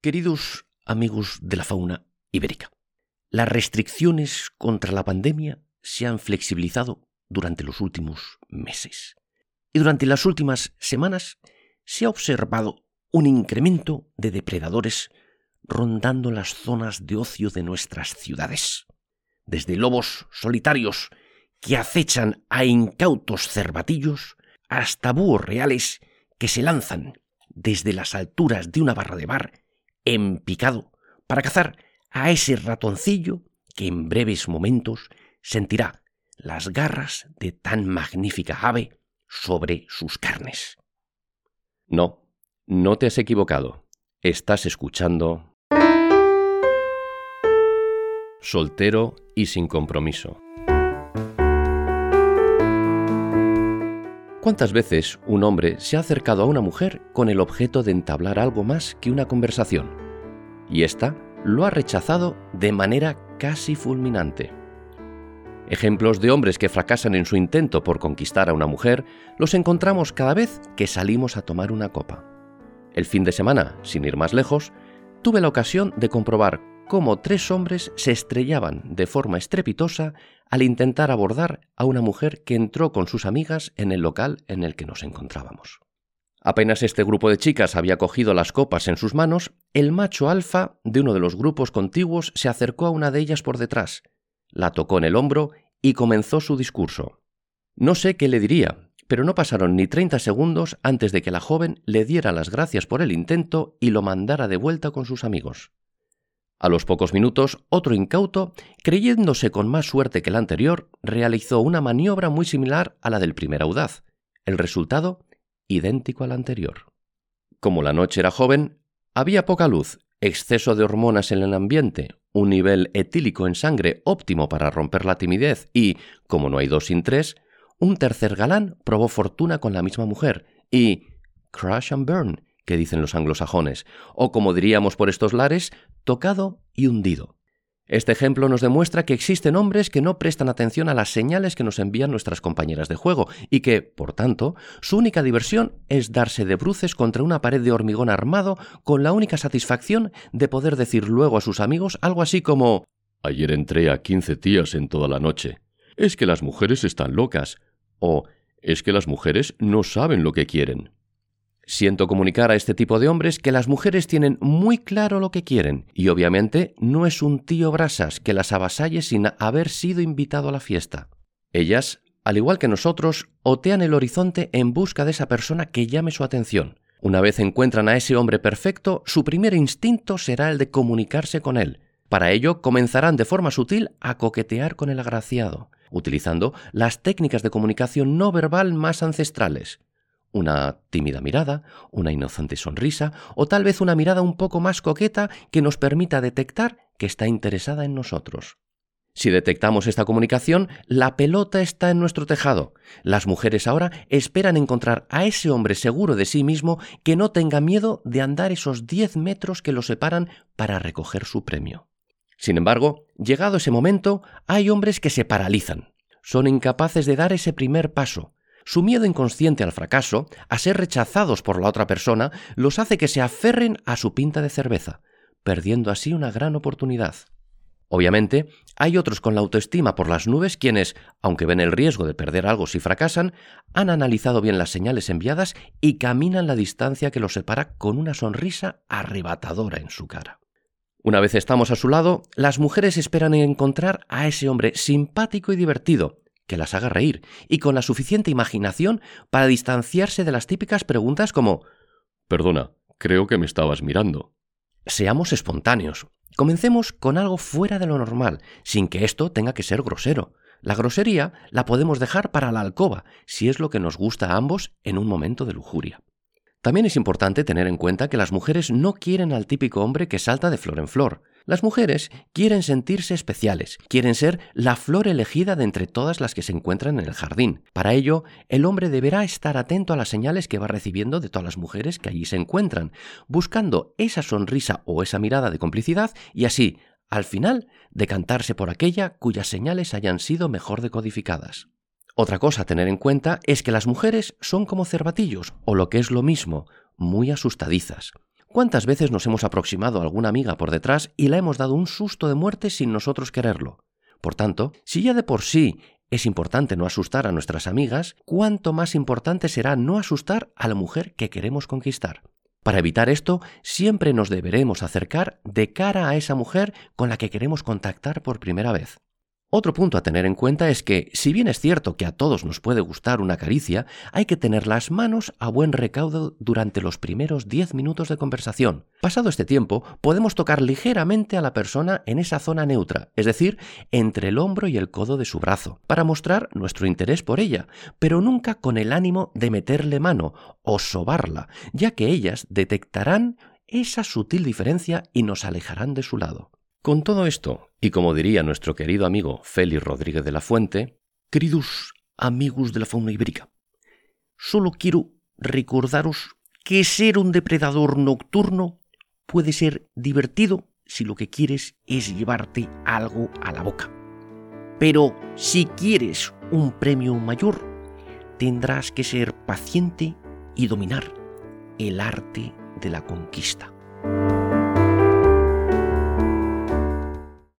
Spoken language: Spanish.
Queridos amigos de la fauna ibérica, las restricciones contra la pandemia se han flexibilizado durante los últimos meses. Y durante las últimas semanas se ha observado un incremento de depredadores rondando las zonas de ocio de nuestras ciudades. Desde lobos solitarios que acechan a incautos cervatillos hasta búhos reales que se lanzan desde las alturas de una barra de bar en picado para cazar a ese ratoncillo que en breves momentos sentirá las garras de tan magnífica ave sobre sus carnes. No, no te has equivocado. Estás escuchando Soltero y sin compromiso. ¿Cuántas veces un hombre se ha acercado a una mujer con el objeto de entablar algo más que una conversación? Y ésta lo ha rechazado de manera casi fulminante. Ejemplos de hombres que fracasan en su intento por conquistar a una mujer los encontramos cada vez que salimos a tomar una copa. El fin de semana, sin ir más lejos, tuve la ocasión de comprobar cómo tres hombres se estrellaban de forma estrepitosa al intentar abordar a una mujer que entró con sus amigas en el local en el que nos encontrábamos. Apenas este grupo de chicas había cogido las copas en sus manos, el macho alfa de uno de los grupos contiguos se acercó a una de ellas por detrás, la tocó en el hombro y comenzó su discurso. No sé qué le diría, pero no pasaron ni treinta segundos antes de que la joven le diera las gracias por el intento y lo mandara de vuelta con sus amigos. A los pocos minutos, otro incauto, creyéndose con más suerte que el anterior, realizó una maniobra muy similar a la del primer audaz. El resultado, idéntico al anterior. Como la noche era joven, había poca luz, exceso de hormonas en el ambiente, un nivel etílico en sangre óptimo para romper la timidez y, como no hay dos sin tres, un tercer galán probó fortuna con la misma mujer y crash and burn, que dicen los anglosajones, o como diríamos por estos lares, tocado y hundido. Este ejemplo nos demuestra que existen hombres que no prestan atención a las señales que nos envían nuestras compañeras de juego y que, por tanto, su única diversión es darse de bruces contra una pared de hormigón armado con la única satisfacción de poder decir luego a sus amigos algo así como Ayer entré a quince tías en toda la noche. Es que las mujeres están locas. O es que las mujeres no saben lo que quieren. Siento comunicar a este tipo de hombres que las mujeres tienen muy claro lo que quieren y obviamente no es un tío brasas que las avasalle sin haber sido invitado a la fiesta. Ellas, al igual que nosotros, otean el horizonte en busca de esa persona que llame su atención. Una vez encuentran a ese hombre perfecto, su primer instinto será el de comunicarse con él. Para ello comenzarán de forma sutil a coquetear con el agraciado, utilizando las técnicas de comunicación no verbal más ancestrales, una tímida mirada, una inocente sonrisa o tal vez una mirada un poco más coqueta que nos permita detectar que está interesada en nosotros. Si detectamos esta comunicación, la pelota está en nuestro tejado. Las mujeres ahora esperan encontrar a ese hombre seguro de sí mismo que no tenga miedo de andar esos diez metros que lo separan para recoger su premio. Sin embargo, llegado ese momento, hay hombres que se paralizan. Son incapaces de dar ese primer paso, su miedo inconsciente al fracaso, a ser rechazados por la otra persona, los hace que se aferren a su pinta de cerveza, perdiendo así una gran oportunidad. Obviamente, hay otros con la autoestima por las nubes quienes, aunque ven el riesgo de perder algo si fracasan, han analizado bien las señales enviadas y caminan la distancia que los separa con una sonrisa arrebatadora en su cara. Una vez estamos a su lado, las mujeres esperan encontrar a ese hombre simpático y divertido, que las haga reír y con la suficiente imaginación para distanciarse de las típicas preguntas como Perdona, creo que me estabas mirando. Seamos espontáneos. Comencemos con algo fuera de lo normal, sin que esto tenga que ser grosero. La grosería la podemos dejar para la alcoba, si es lo que nos gusta a ambos en un momento de lujuria. También es importante tener en cuenta que las mujeres no quieren al típico hombre que salta de flor en flor. Las mujeres quieren sentirse especiales, quieren ser la flor elegida de entre todas las que se encuentran en el jardín. Para ello, el hombre deberá estar atento a las señales que va recibiendo de todas las mujeres que allí se encuentran, buscando esa sonrisa o esa mirada de complicidad y así, al final, decantarse por aquella cuyas señales hayan sido mejor decodificadas. Otra cosa a tener en cuenta es que las mujeres son como cervatillos, o lo que es lo mismo, muy asustadizas. ¿Cuántas veces nos hemos aproximado a alguna amiga por detrás y la hemos dado un susto de muerte sin nosotros quererlo? Por tanto, si ya de por sí es importante no asustar a nuestras amigas, cuánto más importante será no asustar a la mujer que queremos conquistar. Para evitar esto, siempre nos deberemos acercar de cara a esa mujer con la que queremos contactar por primera vez. Otro punto a tener en cuenta es que, si bien es cierto que a todos nos puede gustar una caricia, hay que tener las manos a buen recaudo durante los primeros 10 minutos de conversación. Pasado este tiempo, podemos tocar ligeramente a la persona en esa zona neutra, es decir, entre el hombro y el codo de su brazo, para mostrar nuestro interés por ella, pero nunca con el ánimo de meterle mano o sobarla, ya que ellas detectarán esa sutil diferencia y nos alejarán de su lado. Con todo esto, y como diría nuestro querido amigo Félix Rodríguez de la Fuente, queridos amigos de la fauna ibérica, solo quiero recordaros que ser un depredador nocturno puede ser divertido si lo que quieres es llevarte algo a la boca. Pero si quieres un premio mayor, tendrás que ser paciente y dominar el arte de la conquista.